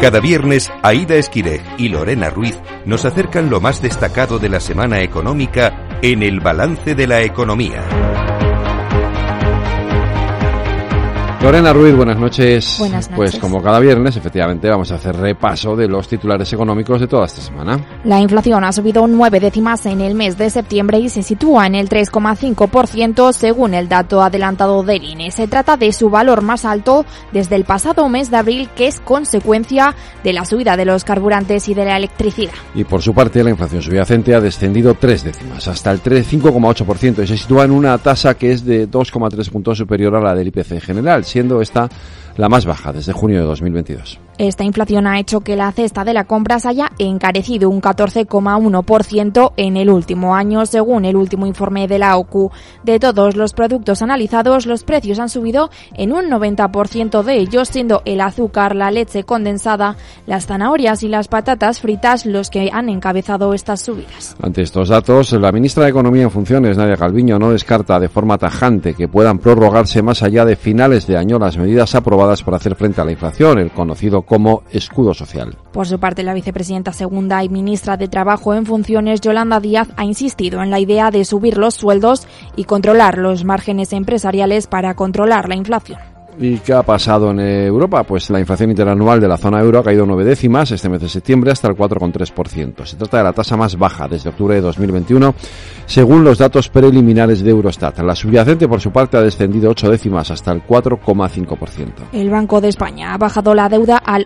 Cada viernes, Aida Esquireg y Lorena Ruiz nos acercan lo más destacado de la semana económica en el balance de la economía. Lorena Ruiz, buenas noches. Buenas Pues noches. como cada viernes, efectivamente, vamos a hacer repaso de los titulares económicos de toda esta semana. La inflación ha subido nueve décimas en el mes de septiembre y se sitúa en el 3,5% según el dato adelantado del INE. Se trata de su valor más alto desde el pasado mes de abril, que es consecuencia de la subida de los carburantes y de la electricidad. Y por su parte, la inflación subyacente ha descendido tres décimas, hasta el 3 5,8%, y se sitúa en una tasa que es de 2,3 puntos superior a la del IPC en general, siendo esta la más baja desde junio de 2022. Esta inflación ha hecho que la cesta de la compra se haya encarecido un 14,1% en el último año, según el último informe de la OCU. De todos los productos analizados, los precios han subido en un 90% de ellos, siendo el azúcar, la leche condensada, las zanahorias y las patatas fritas los que han encabezado estas subidas. Ante estos datos, la ministra de Economía en funciones, Nadia Calviño, no descarta de forma tajante que puedan prorrogarse más allá de finales de año las medidas aprobadas para hacer frente a la inflación, el conocido como escudo social. Por su parte, la vicepresidenta segunda y ministra de Trabajo en funciones, Yolanda Díaz, ha insistido en la idea de subir los sueldos y controlar los márgenes empresariales para controlar la inflación. ¿Y qué ha pasado en Europa? Pues la inflación interanual de la zona euro ha caído nueve décimas este mes de septiembre hasta el 4,3%. Se trata de la tasa más baja desde octubre de 2021, según los datos preliminares de Eurostat. La subyacente, por su parte, ha descendido ocho décimas hasta el 4,5%. El Banco de España ha bajado la deuda al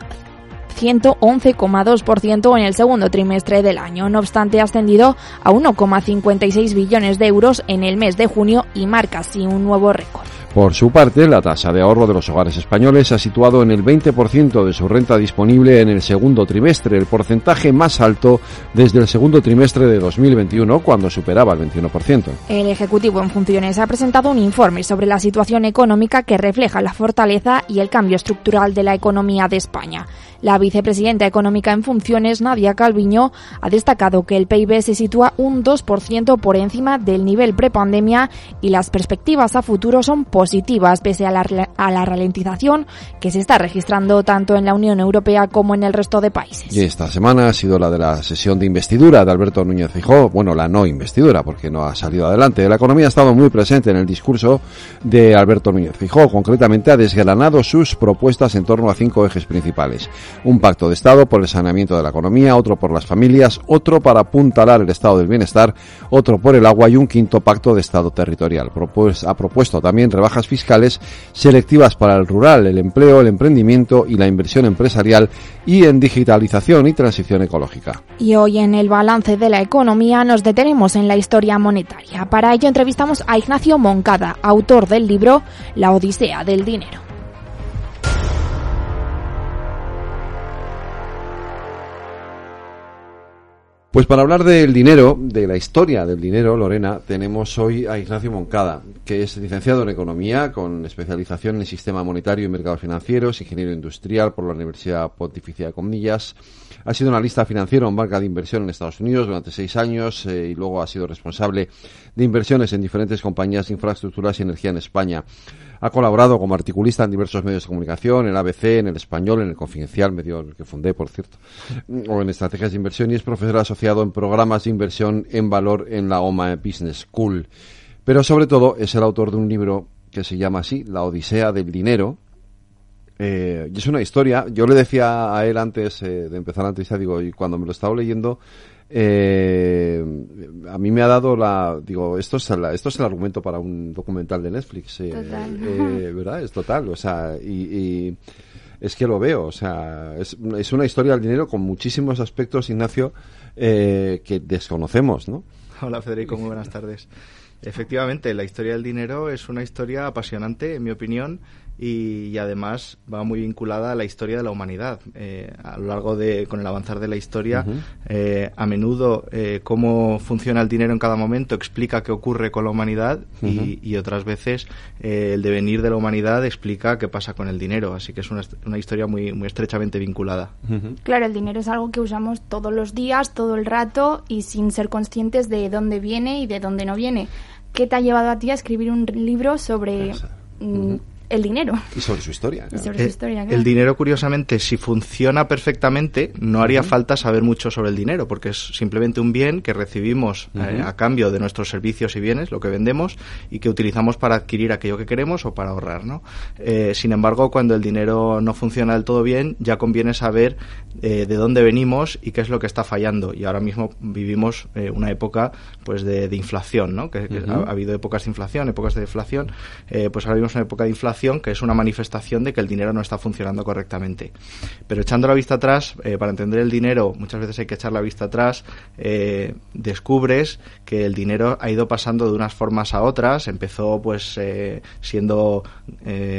111,2% en el segundo trimestre del año. No obstante, ha ascendido a 1,56 billones de euros en el mes de junio y marca así un nuevo récord. Por su parte, la tasa de ahorro de los hogares españoles ha situado en el 20% de su renta disponible en el segundo trimestre, el porcentaje más alto desde el segundo trimestre de 2021, cuando superaba el 21%. El Ejecutivo en funciones ha presentado un informe sobre la situación económica que refleja la fortaleza y el cambio estructural de la economía de España. La vicepresidenta económica en funciones, Nadia Calviño, ha destacado que el PIB se sitúa un 2% por encima del nivel prepandemia y las perspectivas a futuro son positivas pese a la, a la ralentización que se está registrando tanto en la Unión Europea como en el resto de países. Y esta semana ha sido la de la sesión de investidura de Alberto Núñez Fijó, bueno, la no investidura porque no ha salido adelante. La economía ha estado muy presente en el discurso de Alberto Núñez Fijó, concretamente ha desgranado sus propuestas en torno a cinco ejes principales. Un pacto de Estado por el saneamiento de la economía, otro por las familias, otro para apuntalar el estado del bienestar, otro por el agua y un quinto pacto de Estado territorial. Ha propuesto también rebajas fiscales selectivas para el rural, el empleo, el emprendimiento y la inversión empresarial y en digitalización y transición ecológica. Y hoy en el balance de la economía nos detenemos en la historia monetaria. Para ello entrevistamos a Ignacio Moncada, autor del libro La Odisea del Dinero. Pues para hablar del dinero, de la historia del dinero, Lorena, tenemos hoy a Ignacio Moncada, que es licenciado en Economía con especialización en Sistema Monetario y Mercados Financieros, ingeniero industrial por la Universidad Pontificia de Comillas. Ha sido analista financiero en banca de inversión en Estados Unidos durante seis años eh, y luego ha sido responsable de inversiones en diferentes compañías de infraestructuras y energía en España. Ha colaborado como articulista en diversos medios de comunicación, en ABC, en el Español, en el Confidencial, medio que fundé, por cierto, o en estrategias de inversión y es profesor asociado en programas de inversión en valor en la OMA Business School. Pero sobre todo es el autor de un libro que se llama así, La Odisea del Dinero. Eh, y es una historia, yo le decía a él antes eh, de empezar la entrevista, digo, y cuando me lo estaba leyendo, eh, a mí me ha dado la digo esto es el, esto es el argumento para un documental de Netflix eh, eh, verdad es total o sea y, y, es que lo veo o sea es, es, una historia del dinero con muchísimos aspectos Ignacio eh, que desconocemos no hola Federico muy buenas tardes. Efectivamente la historia del dinero es una historia apasionante en mi opinión y, y, además va muy vinculada a la historia de la humanidad. Eh, a lo largo de, con el avanzar de la historia, uh -huh. eh, a menudo eh, cómo funciona el dinero en cada momento explica qué ocurre con la humanidad uh -huh. y, y, otras veces eh, el devenir de la humanidad explica qué pasa con el dinero. Así que es una, una historia muy, muy estrechamente vinculada. Uh -huh. Claro, el dinero es algo que usamos todos los días, todo el rato y sin ser conscientes de dónde viene y de dónde no viene. ¿Qué te ha llevado a ti a escribir un libro sobre... el dinero. Y sobre su historia. Y sobre Eh, su historia, claro. El dinero, curiosamente, si funciona perfectamente, no haría falta saber mucho sobre el dinero, porque es simplemente un bien que recibimos eh, a cambio de nuestros servicios y bienes, lo que vendemos, y que utilizamos para adquirir aquello que queremos o para ahorrar. ¿no? Eh, sin embargo, cuando el dinero no funciona del todo bien, ya conviene saber eh, de dónde venimos y qué es lo que está fallando. Y ahora mismo vivimos eh, una época pues de, de inflación, ¿no? que, ha, ha habido épocas de inflación, épocas de deflación. Eh, pues ahora vivimos una época de inflación que es una manifestación de que el dinero no está funcionando correctamente. Pero echando la vista atrás, eh, para entender el dinero, muchas veces hay que echar la vista atrás, eh, descubres que el dinero ha ido pasando de unas formas a otras. Empezó pues eh, siendo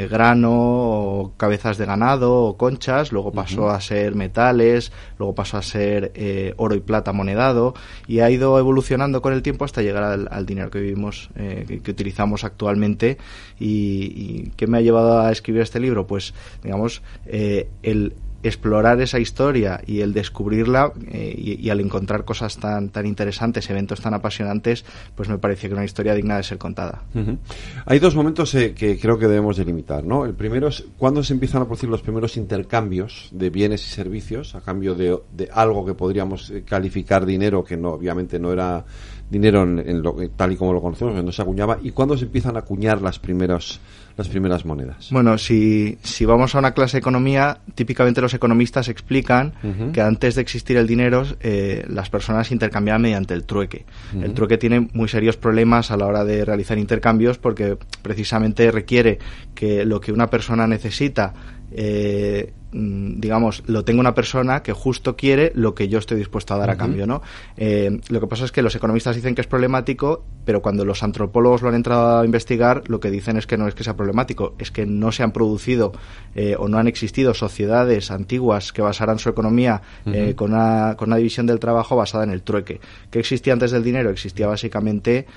grano o cabezas de ganado o conchas, luego pasó a ser metales, luego pasó a ser oro y plata monedado y ha ido evolucionando con el tiempo hasta llegar al, al dinero que vivimos, que, que utilizamos actualmente. Y, y qué me ha llevado a escribir este libro? Pues, digamos, eh, el explorar esa historia y el descubrirla eh, y, al encontrar cosas tan tan interesantes, eventos tan apasionantes, pues me parece que una historia digna de ser contada. Ujú. Hay dos momentos eh, que creo que debemos delimitar, ¿no? El primero es cuando se empiezan a producir los primeros intercambios de bienes y servicios a cambio de, de algo que podríamos calificar dinero, que no obviamente no era dinero en, en lo- tal y como lo conocemos, que no se acuñaba, y cuando se empiezan a acuñar las primeros las primeras monedas. Bueno, si, si vamos a una clase de economía, típicamente los economistas explican que antes de existir el dinero, eh, las personas intercambiaban mediante el trueque. El trueque tiene muy serios problemas a la hora de realizar intercambios porque precisamente requiere que lo que una persona necesita eh, digamos, lo tenga una persona que justo quiere lo que yo estoy dispuesto a dar a cambio, ¿no? Eh, lo que pasa es que los economistas dicen que es problemático, pero cuando los antropólogos lo han entrado a investigar, lo que dicen es que no es que sea problemático, es que no se han producido eh, o no han existido sociedades antiguas que basaran su economía eh, con, una, con una división del trabajo basada en el trueque. ¿Qué existía antes del dinero? Existía básicamente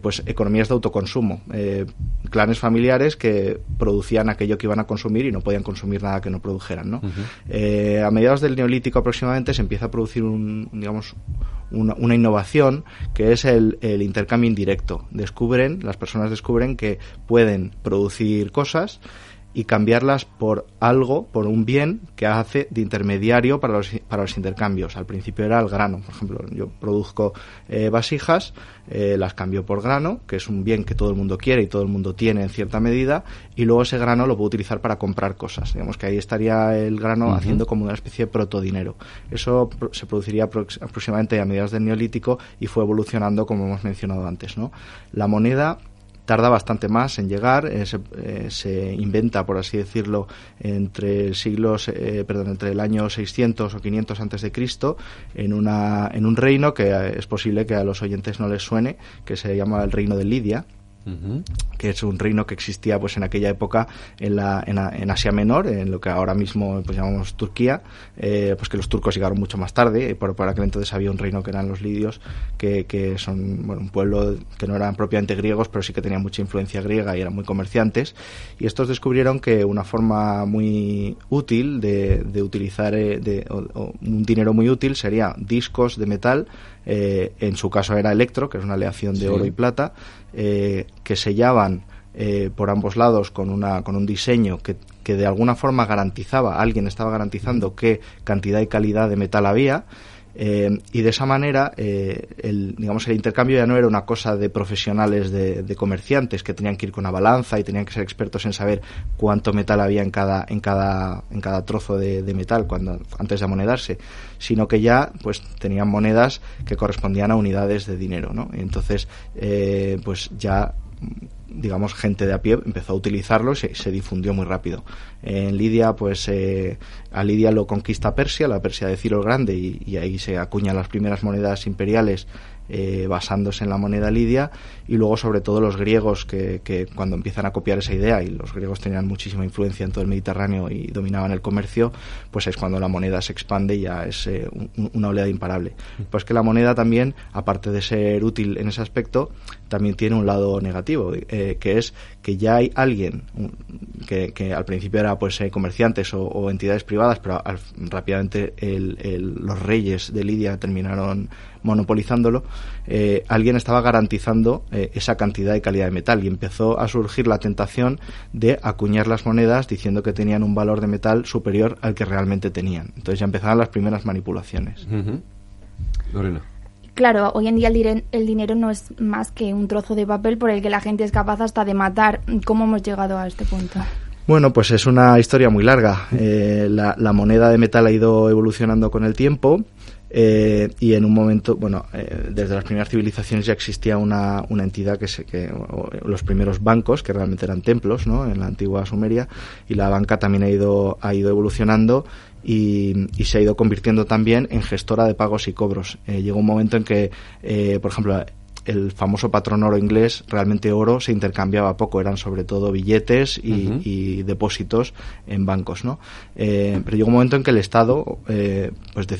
pues economías de autoconsumo, clanes familiares que producían aquello que iban a consumir y no podían consumir nada que no produjeran, ¿no? Eh, a mediados del neolítico aproximadamente se empieza a producir un, digamos, una, una innovación que es el, el intercambio indirecto. Descubren, las personas descubren que pueden producir cosas y cambiarlas por algo, por un bien que hace de intermediario para los, para los intercambios. Al principio era el grano, por ejemplo, yo produzco eh, vasijas, eh, las cambio por grano, que es un bien que todo el mundo quiere y todo el mundo tiene en cierta medida, y luego ese grano lo puedo utilizar para comprar cosas. Digamos que ahí estaría el grano haciendo como una especie de protodinero. Eso se produciría aprox- aproximadamente a mediados del neolítico y fue evolucionando como hemos mencionado antes. ¿no? La moneda tarda bastante más en llegar, eh, se, eh, se inventa, por así decirlo, entre siglos, eh, perdón, entre el año 600 o 500 antes de Cristo, en una en un reino que eh, es posible que a los oyentes no les suene, que se llama el reino de Lidia Que es un reino que existía pues en aquella época en, la, en, en Asia Menor, en lo que ahora mismo pues llamamos Turquía, eh, pues que los turcos llegaron mucho más tarde, y por, por aquel entonces había un reino que eran los lidios, que, que son bueno, un pueblo que no eran propiamente griegos, pero sí que tenían mucha influencia griega y eran muy comerciantes, y estos descubrieron que una forma muy útil de, de utilizar eh, de, o- o un dinero muy útil sería discos de metal, eh, en su caso era electro, que es una aleación de Sí. oro y plata, eh, que sellaban eh, por ambos lados con, una, con un diseño que, que de alguna forma garantizaba, alguien estaba garantizando qué cantidad y calidad de metal había. Eh, y de esa manera, eh, el, digamos, el intercambio ya no era una cosa de profesionales, de, de comerciantes que tenían que ir con una balanza y tenían que ser expertos en saber cuánto metal había en cada, en cada, en cada trozo de, metal cuando, antes de amonedarse, sino que ya pues tenían monedas que correspondían a unidades de dinero, ¿no? Entonces, eh, pues ya digamos, gente de a pie empezó a utilizarlo y se, se difundió muy rápido. En Lidia, pues eh, a Lidia lo conquista Persia, la Persia de Ciro el Grande, y, y ahí se acuñan las primeras monedas imperiales eh, basándose en la moneda lidia y luego sobre todo los griegos que, que cuando empiezan a copiar esa idea y los griegos tenían muchísima influencia en todo el Mediterráneo y dominaban el comercio pues es cuando la moneda se expande y ya es eh, un- una oleada imparable pues que la moneda también aparte de ser útil en ese aspecto también tiene un lado negativo eh, que es que ya hay alguien que, al principio era pues eh, comerciantes o, o entidades privadas pero al- rápidamente el- el- los reyes de Lidia terminaron monopolizándolo, eh, alguien estaba garantizando eh, esa cantidad y calidad de metal y empezó a surgir la tentación de acuñar las monedas diciendo que tenían un valor de metal superior al que realmente tenían. Entonces ya empezaban las primeras manipulaciones. Lorena. Claro, hoy en día el, dinero no es más que un trozo de papel por el que la gente es capaz hasta de matar. ¿Cómo hemos llegado a este punto? Bueno, pues es una historia muy larga. Eh, la, la, moneda de metal ha ido evolucionando con el tiempo. Eh, y en un momento, bueno, eh, desde las primeras civilizaciones ya existía una, una entidad que, se, que o, los primeros bancos, que realmente eran templos, ¿no? En la antigua Sumeria, y la banca también ha ido, ha ido evolucionando y, y, se ha ido convirtiendo también en gestora de pagos y cobros. Eh, llegó un momento en que, eh, por ejemplo, el famoso patrón oro inglés, realmente oro se intercambiaba poco, eran sobre todo billetes y, uh -huh. y depósitos en bancos, ¿no? Eh, pero llegó un momento en que el Estado, eh, pues, de,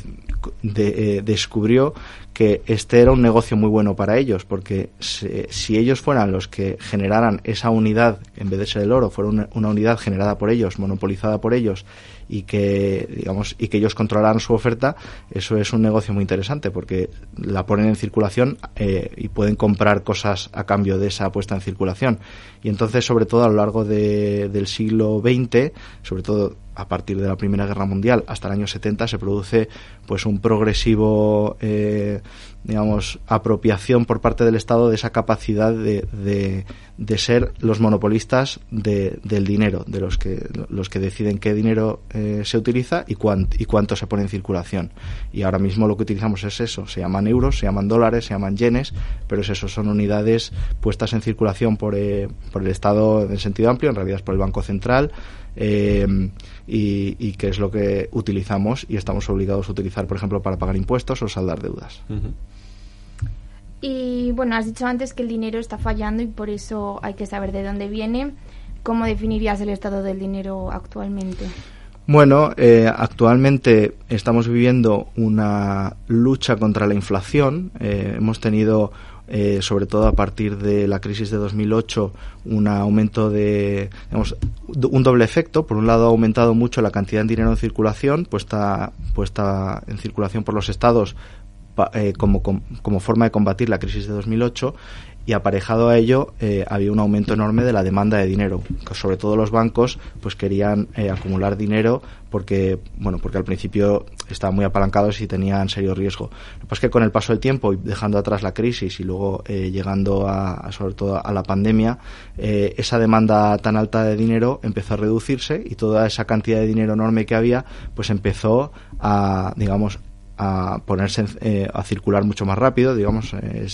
de, eh, descubrió que este era un negocio muy bueno para ellos, porque se, si ellos fueran los que generaran esa unidad, en vez de ser el oro, fuera una, una unidad generada por ellos, monopolizada por ellos, y que digamos y que ellos controlaran su oferta eso es un negocio muy interesante porque la ponen en circulación eh, y pueden comprar cosas a cambio de esa puesta en circulación. Y entonces sobre todo a lo largo de, del siglo XX sobre todo a partir de la Primera Guerra Mundial hasta el año 70 se produce pues un progresivo eh, digamos apropiación por parte del Estado de esa capacidad de, de, ser los monopolistas de, del dinero de los que los que deciden qué dinero eh, se utiliza y, cuánt, y cuánto se pone en circulación. Y ahora mismo lo que utilizamos es eso. Se llaman euros se llaman dólares se llaman yenes pero es eso son unidades puestas en circulación por, eh, por el Estado en sentido amplio en realidad es por el Banco Central eh, y, y que es lo que utilizamos y estamos obligados a utilizar, por ejemplo, para pagar impuestos o saldar deudas. Y bueno, has dicho antes que el dinero está fallando y por eso hay que saber de dónde viene. ¿Cómo definirías el estado del dinero actualmente? Bueno, eh, actualmente estamos viviendo una lucha contra la inflación. Eh, hemos tenido eh, sobre todo a partir de la crisis de 2008, un aumento de, un doble efecto. Por un lado, ha aumentado mucho la cantidad de dinero en circulación, puesta, puesta en circulación por los estados eh, como, como, forma de combatir la crisis de 2008 y aparejado a ello eh, había un aumento enorme de la demanda de dinero sobre todo los bancos pues querían eh, acumular dinero porque bueno porque al principio estaban muy apalancados y tenían serio riesgo. Pues que con el paso del tiempo dejando atrás la crisis y luego llegando a, a, sobre todo a la pandemia esa demanda tan alta de dinero empezó a reducirse y toda esa cantidad de dinero enorme que había pues empezó a digamos a ponerse eh, a circular mucho más rápido, digamos, eh,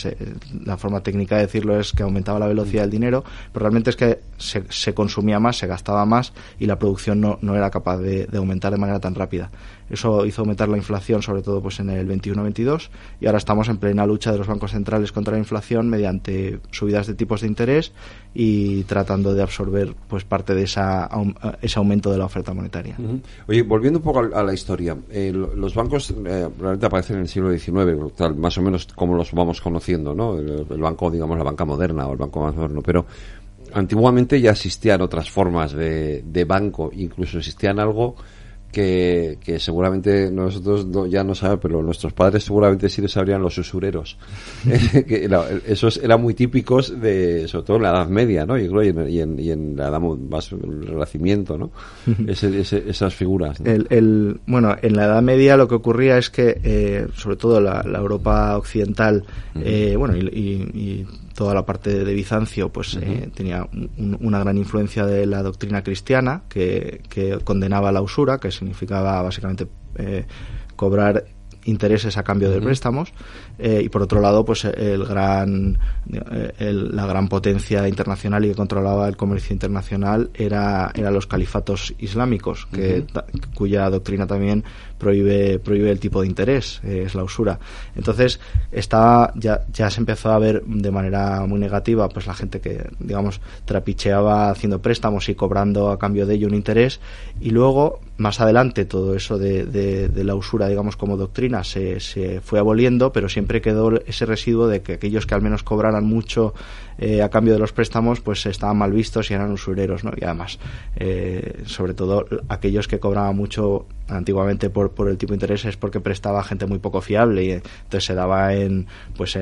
la forma técnica de decirlo es que aumentaba la velocidad del dinero, pero realmente es que se, se consumía más, se gastaba más y la producción no, no era capaz de, aumentar de manera tan rápida. Eso hizo aumentar la inflación, sobre todo pues en el 21-22, y ahora estamos en plena lucha de los bancos centrales contra la inflación mediante subidas de tipos de interés y tratando de absorber pues parte de esa, ese aumento de la oferta monetaria. Oye, volviendo un poco a, la historia, eh, los bancos eh, realmente aparecen en el siglo XIX, tal, más o menos como los vamos conociendo, ¿no? El, el, banco, digamos, la banca moderna o el banco más moderno, pero antiguamente ya existían otras formas de, de banco, incluso existían algo que, que seguramente nosotros no, ya no sabemos, pero nuestros padres seguramente sí lo sabrían los usureros. que era, esos eran muy típicos de, sobre todo en la Edad Media, ¿no? Y, en, y en, y en la Edad más el Renacimiento, ¿no? ese, ese, esas figuras. ¿no? El, el, bueno, en la Edad Media lo que ocurría es que, eh, sobre todo la, la Europa occidental, eh, bueno, y, y, y toda la parte de Bizancio pues uh -huh. eh, tenía un, una gran influencia de la doctrina cristiana que, que condenaba la usura, que significaba básicamente eh, cobrar intereses a cambio de uh -huh. préstamos eh, y por otro lado pues el gran el, la gran potencia internacional y que controlaba el comercio internacional era eran los califatos islámicos que, uh -huh. cuya doctrina también prohíbe prohíbe el tipo de interés eh, es la usura entonces está ya ya se empezó a ver de manera muy negativa pues la gente que digamos trapicheaba haciendo préstamos y cobrando a cambio de ello un interés y luego más adelante todo eso de, de, de la usura digamos como doctrina se, se fue aboliendo pero siempre quedó ese residuo de que aquellos que al menos cobraran mucho eh, a cambio de los préstamos pues estaban mal vistos y eran usureros ¿no? y además eh, sobre todo aquellos que cobraban mucho antiguamente por, por el tipo de interés es porque prestaba a gente muy poco fiable y entonces se daba en, pues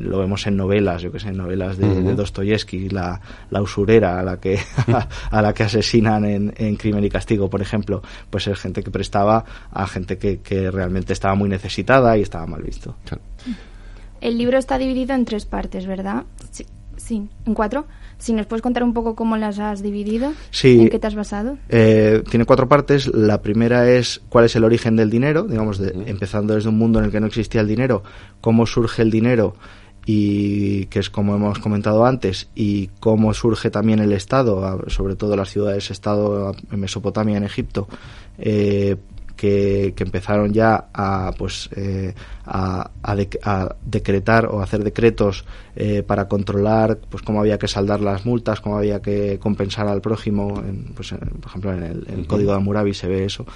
lo vemos en novelas, yo que sé, en novelas de, Dostoyevsky, la, la, usurera a la que, a, la que asesinan en, en, Crimen y Castigo, por ejemplo, pues es gente que prestaba a gente que, que realmente estaba muy necesitada y estaba mal visto. El libro está dividido en tres partes, ¿verdad? Sí, en cuatro. Si nos puedes contar un poco cómo las has dividido, sí, en qué te has basado. Eh, tiene cuatro partes. La primera es cuál es el origen del dinero, digamos, empezando desde un mundo en el que no existía el dinero, cómo surge el dinero y que es como hemos comentado antes y cómo surge también el Estado, sobre todo las ciudades-Estado en Mesopotamia, en Egipto, eh, que, empezaron ya a pues eh, a, decretar o hacer decretos eh, para controlar pues cómo había que saldar las multas cómo había que compensar al prójimo pues por ejemplo en el, código de Hammurabi se ve eso.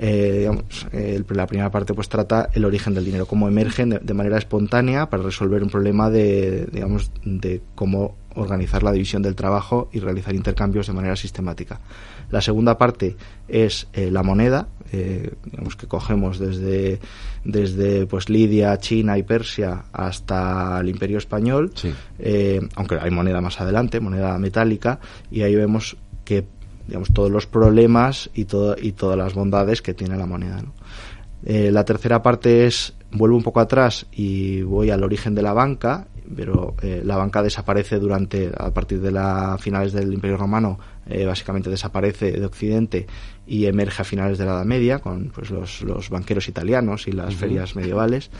Eh, digamos, la primera parte pues trata el origen del dinero, cómo emergen de, manera espontánea para resolver un problema de, digamos, de cómo organizar la división del trabajo y realizar intercambios de manera sistemática. La segunda parte es eh, la moneda, eh, digamos que cogemos desde, desde pues Lidia, China y Persia hasta el Imperio Español, eh, aunque hay moneda más adelante, moneda metálica, y ahí vemos que digamos todos los problemas y, todo, y todas las bondades que tiene la moneda. la tercera parte es vuelvo un poco atrás y voy al origen de la banca pero eh, la banca desaparece durante, a partir de las finales del Imperio Romano, eh, básicamente desaparece de Occidente y emerge a finales de la Edad Media con pues, los, los banqueros italianos y las ferias medievales.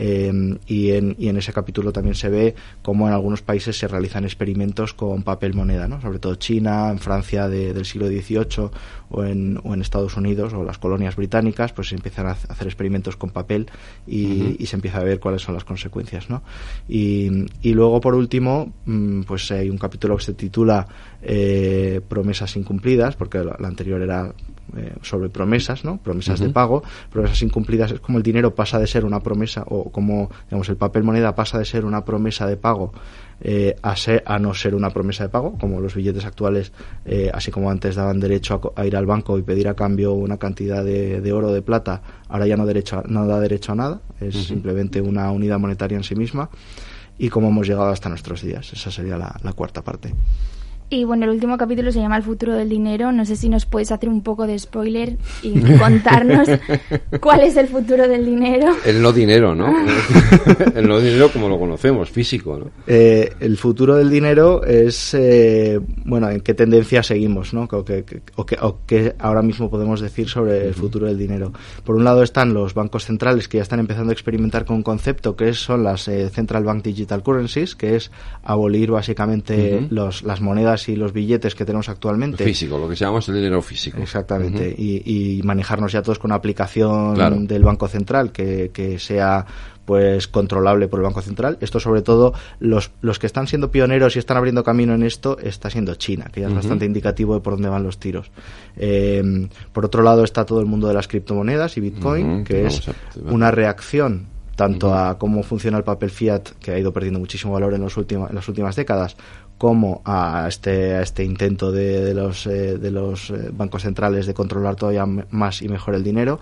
Eh, y, en, y, en, ese capítulo también se ve cómo en algunos países se realizan experimentos con papel moneda, ¿no? sobre todo China, en Francia del siglo XVIII o en, o en Estados Unidos o las colonias británicas, pues se empiezan a hacer experimentos con papel y, se empieza a ver cuáles son las consecuencias. ¿no? Y, y luego, por último, mm, pues hay un capítulo que se titula eh, Promesas incumplidas, porque la anterior era eh, sobre promesas, ¿no? Promesas de pago, promesas incumplidas, es como el dinero pasa de ser una promesa o como, digamos, el papel moneda pasa de ser una promesa de pago eh, a, ser, a no ser una promesa de pago, como los billetes actuales, eh, así como antes daban derecho a, ir al banco y pedir a cambio una cantidad de, oro o de plata, ahora ya no, derecho no da derecho a nada, es simplemente una unidad monetaria en sí misma y cómo hemos llegado hasta nuestros días. Esa sería la cuarta parte. Y bueno, el último capítulo se llama El futuro del dinero. No sé si nos puedes hacer un poco de spoiler y contarnos cuál es el futuro del dinero. El no dinero, ¿no? el no dinero como lo conocemos, físico, ¿no? Eh, el futuro del dinero es, eh, bueno, en qué tendencia seguimos, ¿no? O qué ahora mismo podemos decir sobre el futuro del dinero. Por un lado están los bancos centrales que ya están empezando a experimentar con un concepto que son las eh, Central Bank Digital Currencies, que es abolir básicamente los, las monedas y los billetes que tenemos actualmente. Físico, lo que llamamos el dinero físico. Exactamente. y, manejarnos ya todos con una aplicación del Banco Central que, que sea pues controlable por el Banco Central. Esto sobre todo los, los que están siendo pioneros y están abriendo camino en esto está siendo China, que ya es bastante indicativo de por dónde van los tiros. Eh, por otro lado está todo el mundo de las criptomonedas y Bitcoin, que es una reacción tanto a cómo funciona el papel fiat, que ha ido perdiendo muchísimo valor en, los últimos, en las últimas décadas, como a este, a este intento de, de los, eh, de los eh, bancos centrales de controlar todavía más y mejor el dinero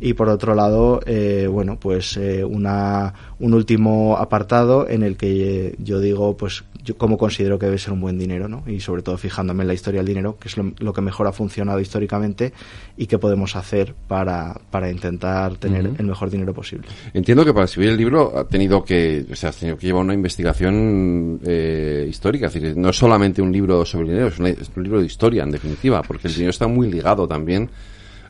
y por otro lado, eh, bueno, pues eh, una, un último apartado en el que yo digo, pues, yo cómo considero que debe ser un buen dinero, ¿no? Y sobre todo fijándome en la historia del dinero, que es lo, que mejor ha funcionado históricamente y qué podemos hacer para, para intentar tener el mejor dinero posible. Entiendo que para escribir el libro ha tenido que, o sea, has tenido que llevar una investigación eh, histórica, es decir, no es solamente un libro sobre dinero, es, es un libro de historia, en definitiva, porque el dinero está muy ligado también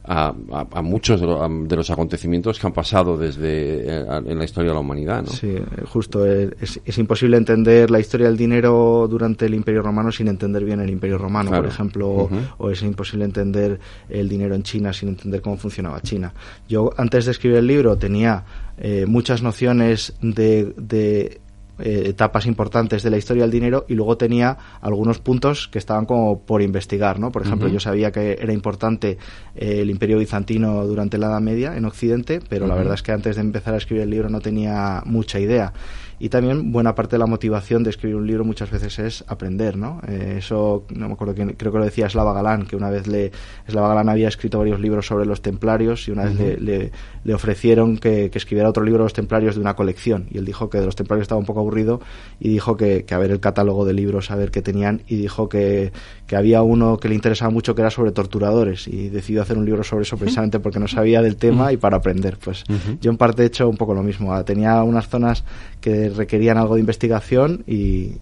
a, muchos de, los acontecimientos que han pasado desde eh, en la historia de la humanidad. ¿no? Sí, justo. Eh, es, imposible entender la historia del dinero durante el Imperio Romano sin entender bien el Imperio Romano, por ejemplo, o es imposible entender el dinero en China sin entender cómo funcionaba China. Yo antes de escribir el libro tenía eh, muchas nociones de eh, etapas importantes de la historia del dinero y luego tenía algunos puntos que estaban como por investigar, ¿no? Por ejemplo, yo sabía que era importante eh, el Imperio bizantino durante la Edad Media en Occidente, pero la verdad es que antes de empezar a escribir el libro no tenía mucha idea y también buena parte de la motivación de escribir un libro muchas veces es aprender, ¿no? Eh, eso, no me acuerdo, quién, creo que lo decía Slava Galán, que una vez le, Slava Galán había escrito varios libros sobre los templarios y una vez le, le, ofrecieron que, que, escribiera otro libro de los templarios de una colección y él dijo que de los templarios estaba un poco aburrido y dijo que, que a ver el catálogo de libros, a ver qué tenían y dijo que, que había uno que le interesaba mucho que era sobre torturadores y decidió hacer un libro sobre eso precisamente porque no sabía del tema y para aprender. Pues yo en parte he hecho un poco lo mismo. Ah, tenía unas zonas que requerían algo de investigación y,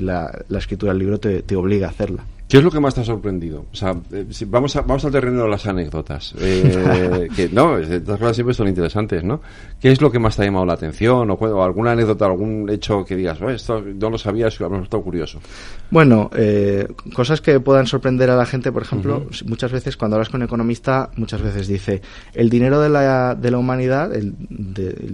la, escritura del libro te, te obliga a hacerla. ¿Qué es lo que más te ha sorprendido? O sea, eh, vamos, a, vamos al terreno de las anécdotas. Eh, que no, estas cosas siempre son interesantes, ¿no? ¿Qué es lo que más te ha llamado la atención? ¿O, alguna anécdota, algún hecho que digas, oh, esto no lo sabías y me estado curioso? Bueno, eh, cosas que puedan sorprender a la gente, por ejemplo, muchas veces cuando hablas con un economista, muchas veces dice, el dinero de la, de la humanidad, el,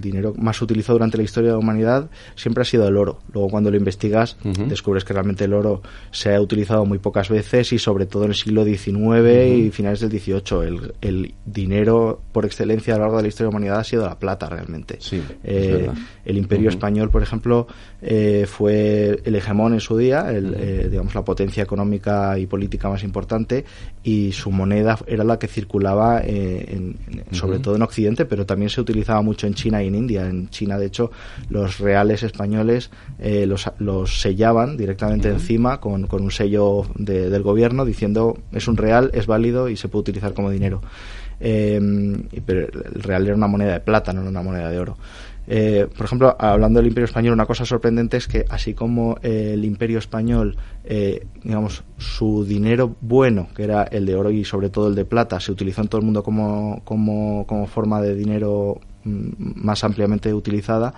dinero más utilizado durante la historia de la humanidad, siempre ha sido el oro. Luego cuando lo investigas, descubres que realmente el oro se ha utilizado muy pocas veces y sobre todo en el siglo XIX y finales del XVIII. El, el, dinero por excelencia a lo largo de la historia de la humanidad ha sido la plata realmente. Eh, el imperio español, por ejemplo, eh, fue el hegemón en su día, el, eh, digamos la potencia económica y política más importante y su moneda era la que circulaba en, sobre todo en Occidente, pero también se utilizaba mucho en China y en India. En China, de hecho, los reales españoles los, los, sellaban directamente encima con, con un sello de del gobierno diciendo es un real, es válido y se puede utilizar como dinero. Eh, pero el real era una moneda de plata, no era una moneda de oro. Eh, por ejemplo, hablando del Imperio Español, una cosa sorprendente es que así como eh, el Imperio Español, digamos, su dinero bueno, que era el de oro y sobre todo el de plata, se utilizó en todo el mundo como, como, como forma de dinero mm, más ampliamente utilizada,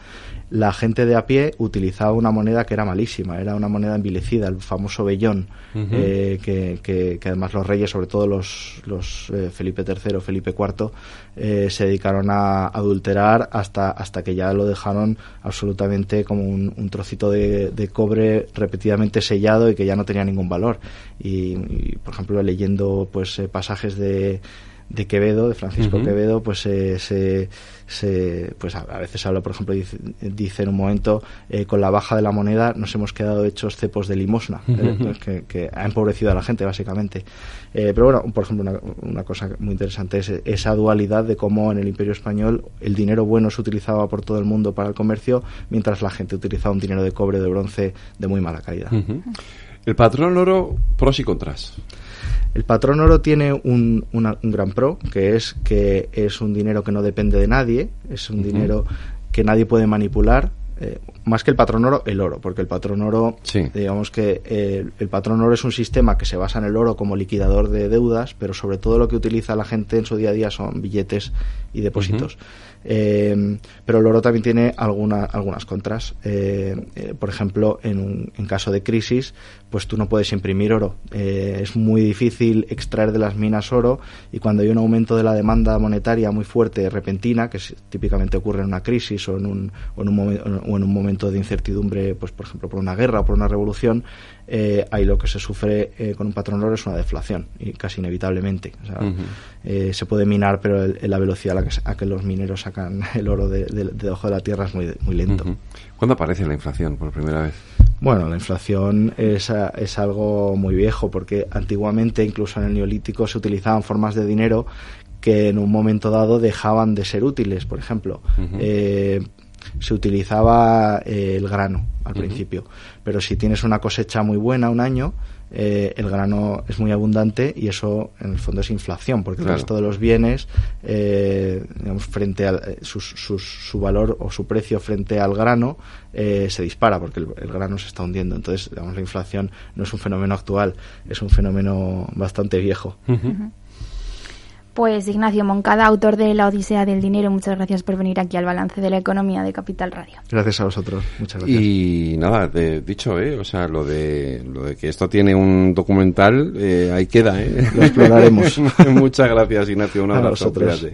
la gente de a pie utilizaba una moneda que era malísima, era una moneda envilecida, el famoso vellón, eh, que, que, además los reyes, sobre todo los, los eh, Felipe III, Felipe IV, eh, se dedicaron a adulterar hasta, hasta que ya lo dejaron absolutamente como un, trocito de, cobre repetidamente sellado y que ya no tenía ningún valor. Y, por ejemplo, leyendo pues pasajes de de Quevedo, de Francisco Quevedo, pues se, se, pues a, veces habla, por ejemplo, dice, en un momento, eh, con la baja de la moneda nos hemos quedado hechos cepos de limosna, eh, que, ha empobrecido a la gente, básicamente. Eh, pero bueno, por ejemplo, una, una, cosa muy interesante es esa dualidad de cómo en el Imperio Español el dinero bueno se utilizaba por todo el mundo para el comercio, mientras la gente utilizaba un dinero de cobre o de bronce de muy mala calidad. El patrón oro, pros y contras. El patrón oro tiene un, gran pro, que es que es un dinero que no depende de nadie, es un dinero que nadie puede manipular, eh, más que el patrón oro, el oro, porque el patrón oro, digamos que eh, el patrón oro es un sistema que se basa en el oro como liquidador de deudas, pero sobre todo lo que utiliza la gente en su día a día son billetes y depósitos. Eh, pero el oro también tiene alguna, algunas contras. Eh, por ejemplo, en, un, en caso de crisis, pues tú no puedes imprimir oro. es muy difícil extraer de las minas oro y cuando hay un aumento de la demanda monetaria muy fuerte, repentina, que típicamente ocurre en una crisis o en un, o en un, o en un momento de incertidumbre, pues por ejemplo por una guerra o por una revolución, eh, ahí lo que se sufre eh, con un patrón oro es una deflación, y casi inevitablemente. Eh, se puede minar, pero la velocidad a la que, a que, los mineros sacan el oro de, de, debajo de la tierra es muy, muy lento. ¿Cuándo aparece la inflación por primera vez? Bueno, la inflación es, es, algo muy viejo porque antiguamente, incluso en el neolítico, se utilizaban formas de dinero que en un momento dado dejaban de ser útiles. Por ejemplo, se utilizaba eh, el grano al principio, pero si tienes una cosecha muy buena un año, eh, el grano es muy abundante y eso en el fondo es inflación, porque el resto de los bienes, eh, digamos, frente a su, su, valor o su precio frente al grano se dispara porque el, grano se está hundiendo. Entonces, digamos, la inflación no es un fenómeno actual, es un fenómeno bastante viejo. Pues Ignacio Moncada, autor de La Odisea del Dinero, muchas gracias por venir aquí al balance de la economía de Capital Radio. Gracias a vosotros, muchas gracias. Y nada, de, dicho, ¿eh? o sea, lo de, lo de que esto tiene un documental, eh, ahí queda, ¿eh? Lo exploraremos. muchas gracias, Ignacio, un abrazo. A vosotros.